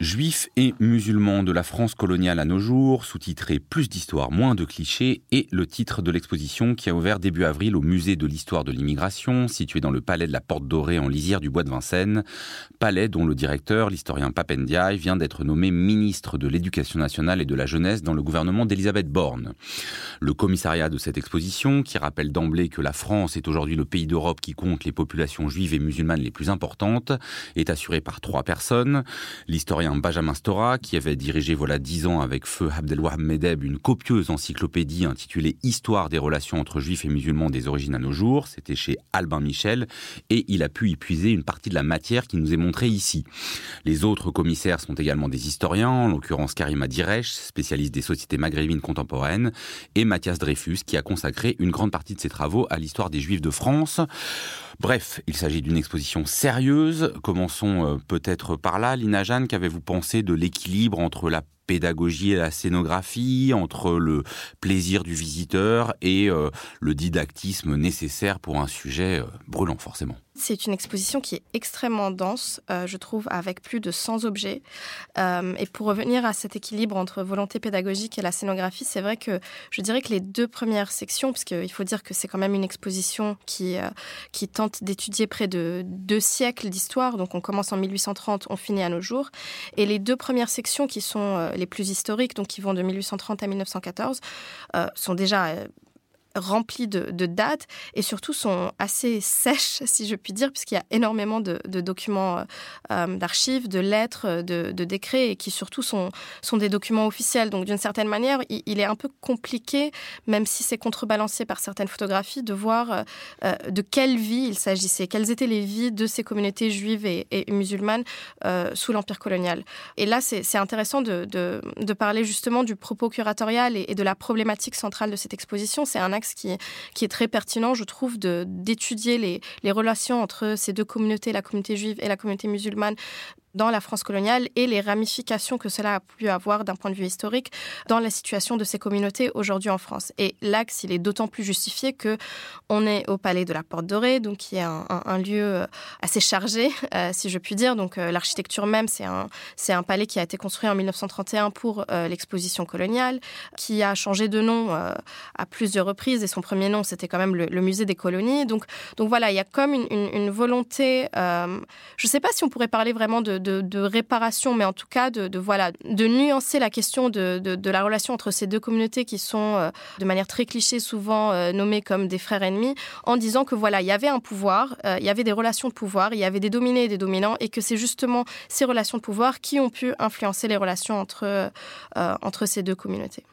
Juifs et musulmans de la France coloniale à nos jours, sous-titré Plus d'histoire, moins de clichés, et le titre de l'exposition qui a ouvert début avril au musée de l'histoire de l'immigration, situé dans le palais de la Porte Dorée en lisière du bois de Vincennes, palais dont le directeur, l'historien Papendiaï, vient d'être nommé ministre de l'Éducation nationale et de la jeunesse dans le gouvernement d'Elisabeth Borne. Le commissariat de cette exposition, qui rappelle d'emblée que la France est aujourd'hui le pays d'Europe qui compte les populations juives et musulmanes les plus importantes, est assuré par trois personnes. L'historien Benjamin Stora, qui avait dirigé voilà dix ans avec feu Abdelwahab Medeb une copieuse encyclopédie intitulée Histoire des relations entre juifs et musulmans des origines à nos jours. C'était chez Albin Michel et il a pu y puiser une partie de la matière qui nous est montrée ici. Les autres commissaires sont également des historiens, en l'occurrence Karima Diresh, spécialiste des sociétés maghrébines contemporaines, et Mathias Dreyfus, qui a consacré une grande partie de ses travaux à l'histoire des juifs de France. Bref, il s'agit d'une exposition sérieuse. Commençons euh, peut-être par là. Lina Jeanne, qu'avez-vous pensé de l'équilibre entre la pédagogie et la scénographie, entre le plaisir du visiteur et euh, le didactisme nécessaire pour un sujet euh, brûlant forcément c'est une exposition qui est extrêmement dense, euh, je trouve, avec plus de 100 objets. Et pour revenir à cet équilibre entre volonté pédagogique et la scénographie, c'est vrai que je dirais que les deux premières sections, puisqu'il faut dire que c'est quand même une exposition qui, qui tente d'étudier près de deux siècles d'histoire, donc on commence en 1830, on finit à nos jours, et les deux premières sections qui sont les plus historiques, donc qui vont de 1830 à 1914, sont déjà remplis de, dates et surtout sont assez sèches, si je puis dire, puisqu'il y a énormément de, documents euh, euh, d'archives, de lettres, de, décrets et qui surtout sont, sont des documents officiels. Donc d'une certaine manière, il, est un peu compliqué, même si c'est contrebalancé par certaines photographies, de voir euh, de quelle vie il s'agissait, quelles étaient les vies de ces communautés juives et, musulmanes sous l'Empire colonial. Et là, c'est intéressant de, parler justement du propos curatorial et, et de la problématique centrale de cette exposition. C'est un qui, est très pertinent, je trouve, d'étudier les relations entre ces deux communautés, la communauté juive et la communauté musulmane, dans la France coloniale et les ramifications que cela a pu avoir d'un point de vue historique dans la situation de ces communautés aujourd'hui en France. Et l'axe, il est d'autant plus justifié que on est au Palais de la Porte Dorée, donc qui est un, lieu euh, assez chargé, euh, si je puis dire. Donc euh, l'architecture même, c'est un, c'est un palais qui a été construit en 1931 pour l'exposition coloniale, qui a changé de nom à plusieurs reprises et son premier nom, c'était quand même le, musée des colonies. Donc, donc voilà, il y a comme une volonté, je ne sais pas si on pourrait parler vraiment de de, réparation, mais en tout cas de, voilà, de nuancer la question de, la relation entre ces deux communautés qui sont euh, de manière très cliché souvent euh, nommées comme des frères ennemis, en disant que voilà, il y avait un pouvoir, euh, il y avait des relations de pouvoir, il y avait des dominés et des dominants, et que c'est justement ces relations de pouvoir qui ont pu influencer les relations entre, entre ces deux communautés.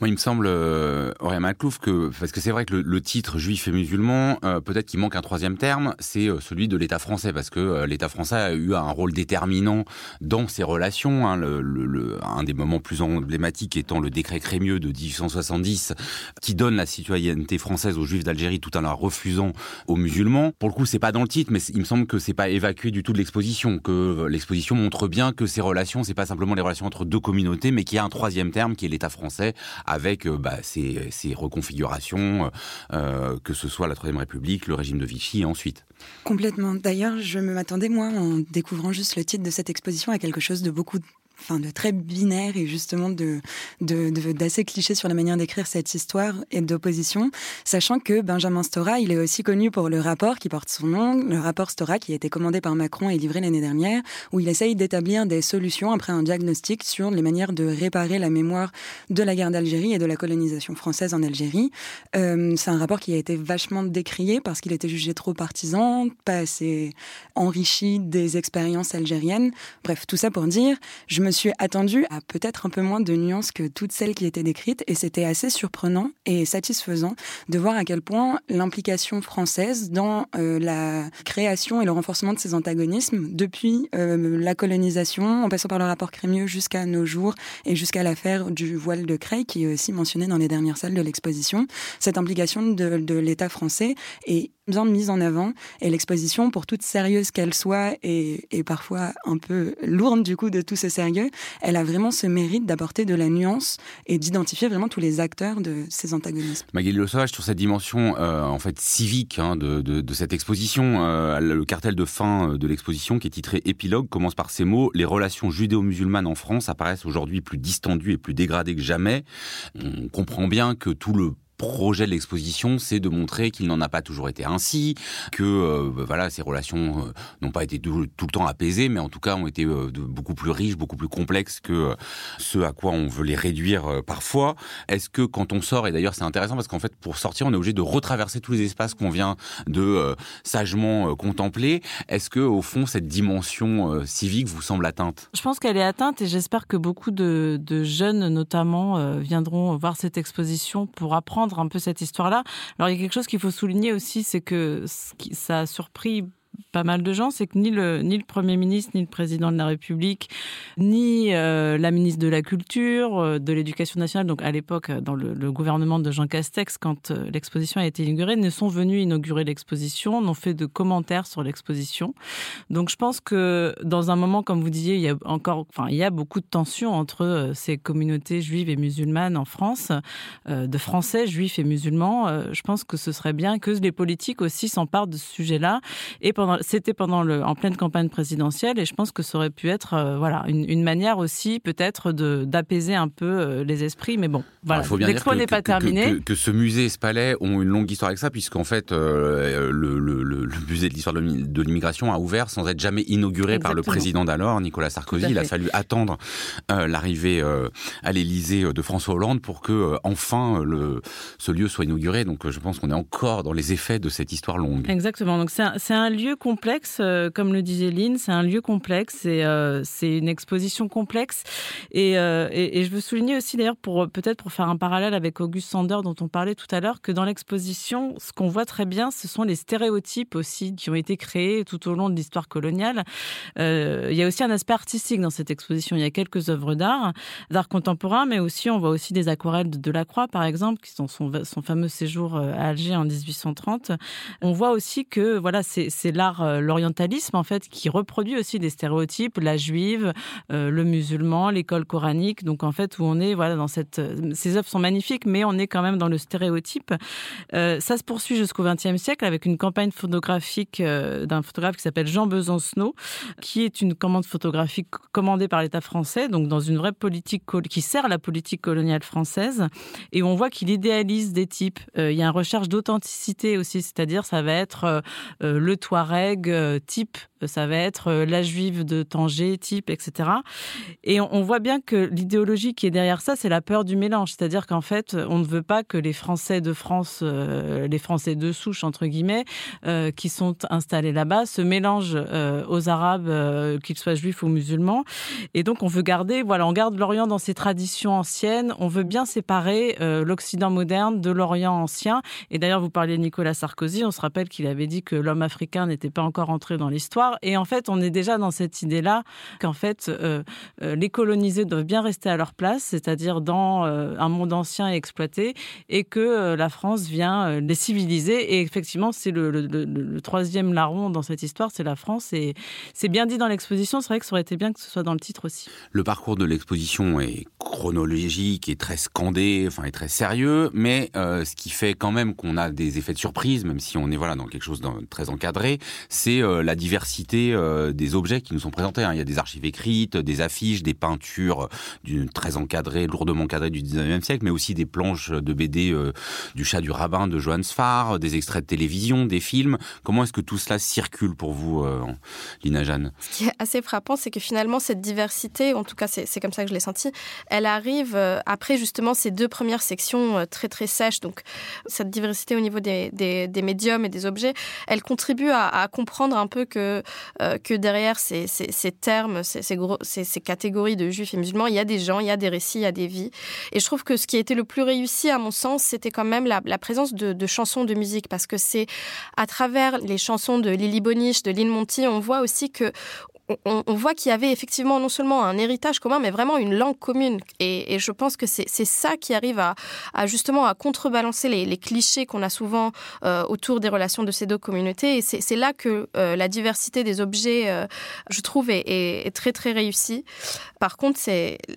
Moi, il me semble, euh, Maclouf, que parce que c'est vrai que le, titre juif et musulman, euh, peut-être qu'il manque un troisième terme, c'est euh, celui de l'État français, parce que euh, l'État français a eu un rôle déterminant dans ces relations. Hein, le, le, un des moments plus emblématiques étant le décret Crémieux de 1870, qui donne la citoyenneté française aux juifs d'Algérie tout en la refusant aux musulmans. Pour le coup, c'est pas dans le titre, mais il me semble que c'est pas évacué du tout de l'exposition, que l'exposition montre bien que ces relations, c'est pas simplement les relations entre deux communautés, mais qu'il y a un troisième terme qui est l'État français avec euh, bah, ces, reconfigurations, euh, que ce soit la Troisième République, le régime de Vichy et ensuite. Complètement. D'ailleurs, je m'attendais, moi, en découvrant juste le titre de cette exposition, à quelque chose de beaucoup enfin de très binaire et justement de d'assez cliché sur la manière d'écrire cette histoire et d'opposition, sachant que Benjamin Stora, il est aussi connu pour le rapport qui porte son nom, le rapport Stora qui a été commandé par Macron et livré l'année dernière, où il essaye d'établir des solutions après un diagnostic sur les manières de réparer la mémoire de la guerre d'Algérie et de la colonisation française en Algérie. Euh, c'est un rapport qui a été vachement décrié parce qu'il était jugé trop partisan, pas assez enrichi des expériences algériennes. Bref, tout ça pour dire, je me suis attendue à peut-être un peu moins de nuances que toutes celles qui étaient décrites et c'était assez surprenant et satisfaisant de voir à quel point l'implication française dans euh, la création et le renforcement de ces antagonismes depuis euh, la colonisation, en passant par le rapport Crémieux jusqu'à nos jours et jusqu'à l'affaire du voile de Creil qui est aussi mentionnée dans les dernières salles de l'exposition, cette implication de, de l'État français est bien mise en avant. Et l'exposition, pour toute sérieuse qu'elle soit, et, et, parfois un peu lourde du coup de tout ce sérieux, elle a vraiment ce mérite d'apporter de la nuance et d'identifier vraiment tous les acteurs de ces antagonismes. Magali Le Sauvage, sur cette dimension euh, en fait civique hein, de, de, cette exposition, euh, le cartel de fin euh, de l'exposition qui est titré Épilogue commence par ces mots Les relations judéo-musulmanes en France apparaissent aujourd'hui plus distendues et plus dégradées que jamais. On comprend bien que tout le projet de l'exposition, c'est de montrer qu'il n'en a pas toujours été ainsi, que euh, bah, voilà, ces relations euh, n'ont pas été tout, le temps apaisées, mais en tout cas ont été euh, beaucoup plus riches, beaucoup plus complexes que ce à quoi on veut les réduire parfois. Est-ce que quand on sort, et d'ailleurs c'est intéressant parce qu'en fait pour sortir, on est obligé de retraverser tous les espaces qu'on vient de sagement contempler. Est-ce que au fond cette dimension civique vous semble atteinte? Je pense qu'elle est atteinte et j'espère que beaucoup de jeunes notamment viendront voir cette exposition pour apprendre un peu cette histoire-là. Alors il y a quelque chose qu'il faut souligner aussi, c'est que ça a surpris pas mal de gens, c'est que ni le, ni le Premier ministre, ni le Président de la République, ni euh, la ministre de la Culture, euh, de l'Éducation nationale, donc à l'époque euh, dans le, gouvernement de Jean Castex, quand l'exposition a été inaugurée, ne sont venus inaugurer l'exposition, n'ont fait de commentaires sur l'exposition. Donc je pense que dans un moment, comme vous disiez, il y a encore, enfin, il y a beaucoup de tensions entre ces communautés juives et musulmanes en France, de Français juifs et musulmans. Je pense que ce serait bien que les politiques aussi s'emparent de ce sujet-là et c'était pendant le, en pleine campagne présidentielle, et je pense que ça aurait pu être, euh, voilà, une, une, manière aussi peut-être de d'apaiser un peu euh, les esprits. Mais bon, voilà, l'expo n'est pas terminé. Que, que, que, ce musée ce palais ont une longue histoire avec ça, puisqu'en fait, euh, le, le, le, musée de l'histoire de l'immigration a ouvert sans être jamais inauguré Exactement. par le président d'alors, Nicolas Sarkozy. Il a fallu attendre euh, l'arrivée euh, à l'Élysée de François Hollande pour que enfin le, ce lieu soit inauguré. Donc, je pense qu'on est encore dans les effets de cette histoire longue. Exactement. Donc, c'est un, un lieu complexe, euh, comme le disait Lynn, c'est un lieu complexe et euh, c'est une exposition complexe. Et, euh, et, et, je veux souligner aussi d'ailleurs, pour peut-être pour faire un parallèle avec Auguste Sander dont on parlait tout à l'heure, que dans l'exposition, ce qu'on voit très bien, ce sont les stéréotypes aussi qui ont été créés tout au long de l'histoire coloniale. Il y a aussi un aspect artistique dans cette exposition. Il y a quelques œuvres d'art, d'art contemporain, mais aussi on voit aussi des aquarelles de Delacroix, par exemple, qui sont son, son fameux séjour à Alger en 1830. On voit aussi que voilà, c'est euh, l'orientalisme en fait qui reproduit aussi des stéréotypes, la juive, euh, le musulman, l'école coranique. Donc en fait où on est voilà dans cette ces œuvres sont magnifiques, mais on est quand même dans le stéréotype. Euh, ça se poursuit jusqu'au XXe siècle avec une campagne photographique euh, d'un photographe qui s'appelle Jean Besancenot, qui est une commande photographique commandée par l'État français, donc dans une vraie politique qui sert la politique coloniale française. Et on voit qu'il idéalise des types. Euh, il y a une recherche d'authenticité aussi, c'est-à-dire ça va être euh, le Touareg euh, type, ça va être euh, la juive de Tanger type, etc. Et on, voit bien que l'idéologie qui est derrière ça, c'est la peur du mélange. C'est-à-dire qu'en fait, on ne veut pas que les Français de France, euh, les Français de souche, entre guillemets, qui sont installés là-bas, se mélangent aux Arabes, qu'ils soient juifs ou musulmans. Et donc, on veut garder, voilà, on garde l'Orient dans ses traditions anciennes. On veut bien séparer l'Occident moderne de l'Orient ancien. Et d'ailleurs, vous parliez de Nicolas Sarkozy. On se rappelle qu'il avait dit que l'homme africain n'était pas encore entré dans l'histoire. Et en fait, on est déjà dans cette idée-là qu'en fait, euh, euh, les colonisés doivent bien rester à leur place, c'est-à-dire dans euh, un monde ancien et exploité, et que la France vient les civiliser. Et effectivement, c'est le, troisième larron dans cette histoire, c'est la France. Et c'est bien dit dans l'exposition. C'est vrai que ça aurait été bien que ce soit dans le titre aussi. Le parcours de l'exposition est chronologique et très scandé, enfin, est très sérieux, mais ce qui fait quand même qu'on a des effets de surprise, même si on est voilà dans quelque chose de très encadré, c'est euh, la diversité euh, des objets qui nous sont présentés. Hein. Il y a des archives écrites, des affiches, des peintures d'une très encadrée, lourdement encadrée du 19e siècle, mais aussi des planches de BD euh, du chat du rabbin de Johannes Farr, des extraits de télévision, des films. Comment est-ce que tout cela circule pour vous, euh, Lina Jeanne? Ce qui est assez frappant, c'est que finalement cette diversité, en tout cas c'est comme ça que je l'ai senti, elle arrive euh, après justement ces deux premières sections euh, très très sèches. Donc cette diversité au niveau des, des médiums et des objets, elle contribue à, à comprendre un peu que, euh, que derrière ces, ces, termes, ces, ces catégories de juifs et musulmans, il y a des gens, il y a des récits, il y a des vies. Et je trouve que ce qui a été le plus réussi à mon sens, c'était quand même la, la présence de, de chansons de musique, parce que c'est à travers les chansons de Lily Boniche, de Lynn Monty, on voit aussi que on, voit qu'il y avait effectivement non seulement un héritage commun, mais vraiment une langue commune. Et, je pense que c'est ça qui arrive à, justement à contrebalancer les, clichés qu'on a souvent euh, autour des relations de ces deux communautés. Et c'est là que euh, la diversité des objets, euh, je trouve, est, très très réussie. Par contre,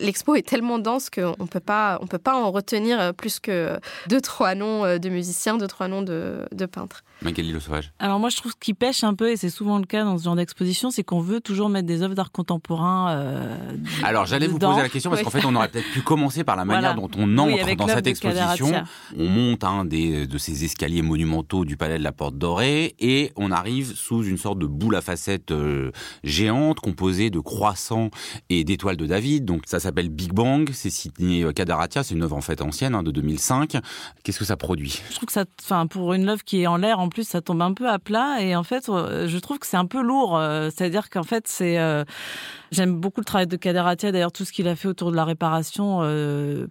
l'expo est tellement dense qu'on on peut pas en retenir plus que deux trois noms de musiciens, deux trois noms de peintres. Magali Le Sauvage. Alors moi, je trouve qu'il pêche un peu, et c'est souvent le cas dans ce genre d'exposition, c'est qu'on veut toujours mettre des œuvres d'art contemporain. Euh, Alors j'allais vous poser la question parce qu'en fait, on aurait peut-être pu commencer par la manière dont on entre dans cette exposition. On monte un des, de ces escaliers monumentaux du Palais de la Porte Dorée et on arrive sous une sorte de boule à facettes euh, géante composée de croissants et d'étoiles de David. Donc ça s'appelle Big Bang, c'est signé Kadaratia, c'est une œuvre en fait ancienne hein, de 2005. Qu'est-ce que ça produit? Je trouve que ça, enfin pour une œuvre qui est en l'air, en plus, ça tombe un peu à plat. Et en fait, euh, je trouve que c'est un peu lourd. Euh, c'est-à-dire qu'en fait, c'est. Euh, j'aime beaucoup le travail de Kaderatia, d'ailleurs, tout ce qu'il a fait autour de la réparation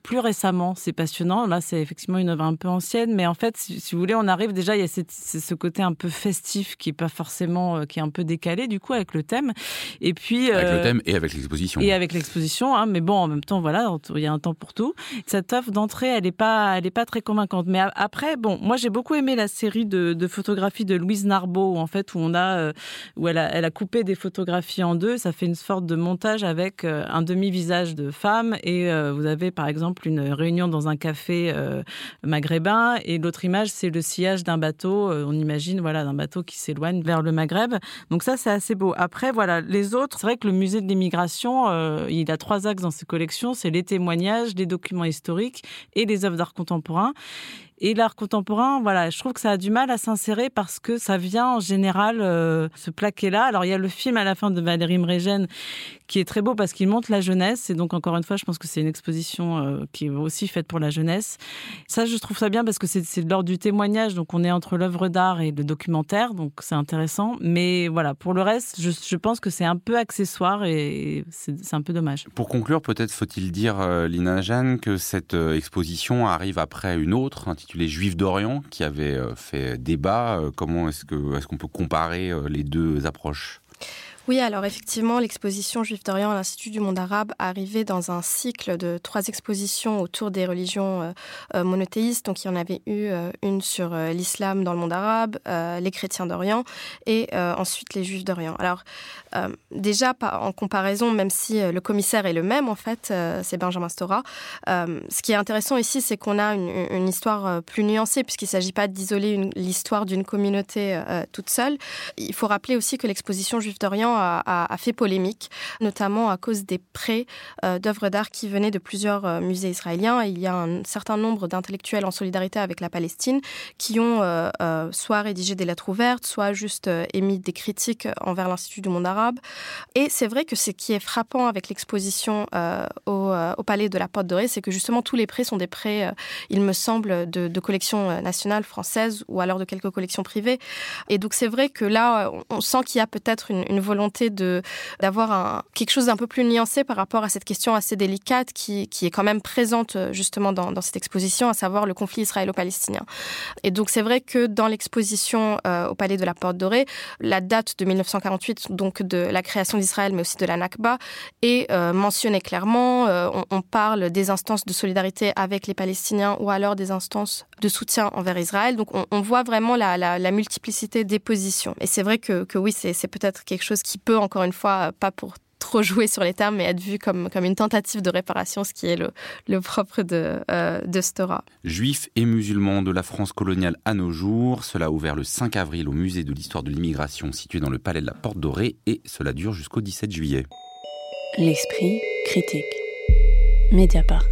plus récemment. C'est passionnant. Là, c'est effectivement une œuvre un peu ancienne. Mais en fait, si, vous voulez, on arrive déjà, il y a ce côté un peu festif qui est pas forcément. qui est un peu décalé, du coup, avec le thème. Et puis. Avec le thème et avec l'exposition. Et avec l'exposition. Hein, mais bon, en même temps, voilà, il y a un temps pour tout. Cette œuvre d'entrée, elle n'est pas, elle est pas très convaincante. Mais après, bon, moi, j'ai beaucoup aimé la série de, de photographie de Louise Narbeau, en fait, où on a, euh, où elle a, elle a coupé des photographies en deux. Ça fait une sorte de montage avec euh, un demi-visage de femme et euh, vous avez par exemple une réunion dans un café maghrébin et l'autre image c'est le sillage d'un bateau. on imagine voilà d'un bateau qui s'éloigne vers le Maghreb. Donc ça c'est assez beau. Après voilà les autres, c'est vrai que le musée de l'immigration, il a trois axes dans ses collections, c'est les témoignages, les documents historiques et les œuvres d'art contemporain. Et l'art contemporain, voilà, je trouve que ça a du mal à s'insérer parce que ça vient en général euh, se plaquer là. Alors il y a le film à la fin de Valérie Mregen qui est très beau parce qu'il montre la jeunesse. Et donc encore une fois, je pense que c'est une exposition euh, qui est aussi faite pour la jeunesse. Ça, je trouve ça bien parce que c'est de l'ordre du témoignage. Donc on est entre l'œuvre d'art et le documentaire, donc c'est intéressant. Mais voilà, pour le reste, je, pense que c'est un peu accessoire et c'est un peu dommage. Pour conclure, peut-être faut-il dire, euh, Lina Jeanne, que cette exposition arrive après une autre les Juifs d'Orient, qui avait euh, fait débat. Euh, comment est-ce qu'on est qu'on peut comparer euh, les deux approches? Oui, alors effectivement, l'exposition Juif d'Orient à l'Institut du monde arabe arrivait dans un cycle de trois expositions autour des religions monothéistes. Donc il y en avait eu une sur l'islam dans le monde arabe, les chrétiens d'Orient et ensuite les Juifs d'Orient. Alors euh, déjà, en comparaison, même si euh, le commissaire est le même, en fait, euh, c'est Benjamin Stora. ce qui est intéressant ici, c'est qu'on a une, histoire plus nuancée, puisqu'il ne s'agit pas d'isoler l'histoire d'une communauté toute seule. Il faut rappeler aussi que l'exposition Juif d'Orient a, fait polémique, notamment à cause des prêts d'œuvres d'art qui venaient de plusieurs musées israéliens. il y a un certain nombre d'intellectuels en solidarité avec la Palestine qui ont soit rédigé des lettres ouvertes, soit juste émis des critiques envers l'Institut du monde arabe et c'est vrai que ce qui est frappant avec l'exposition euh, euh, au, Palais de la Porte Dorée, c'est que justement tous les prêts sont des prêts, euh, il me semble, de, collections nationales françaises ou alors de quelques collections privées. Et donc c'est vrai que là, on sent qu'il y a peut-être une, volonté de d'avoir quelque chose d'un peu plus nuancé par rapport à cette question assez délicate qui, qui est quand même présente justement dans, cette exposition, à savoir le conflit israélo-palestinien. Et donc c'est vrai que dans l'exposition au Palais de la Porte Dorée, la date de 1948, donc de la création d'Israël, mais aussi de la Nakba, est euh, mentionné clairement. Euh, on, parle des instances de solidarité avec les Palestiniens ou alors des instances de soutien envers Israël. Donc on, voit vraiment la, multiplicité des positions. Et c'est vrai que, oui, c'est peut-être quelque chose qui peut, encore une fois, pas pour trop jouer sur les termes, mais être vu comme, comme une tentative de réparation, ce qui est le, le propre de, euh, de Stora. Juifs et musulmans de la France coloniale à nos jours, cela a ouvert le 5 avril au musée de l'histoire de l'immigration situé dans le palais de la Porte Dorée et cela dure jusqu'au 17 juillet. L'esprit critique. Mediapart.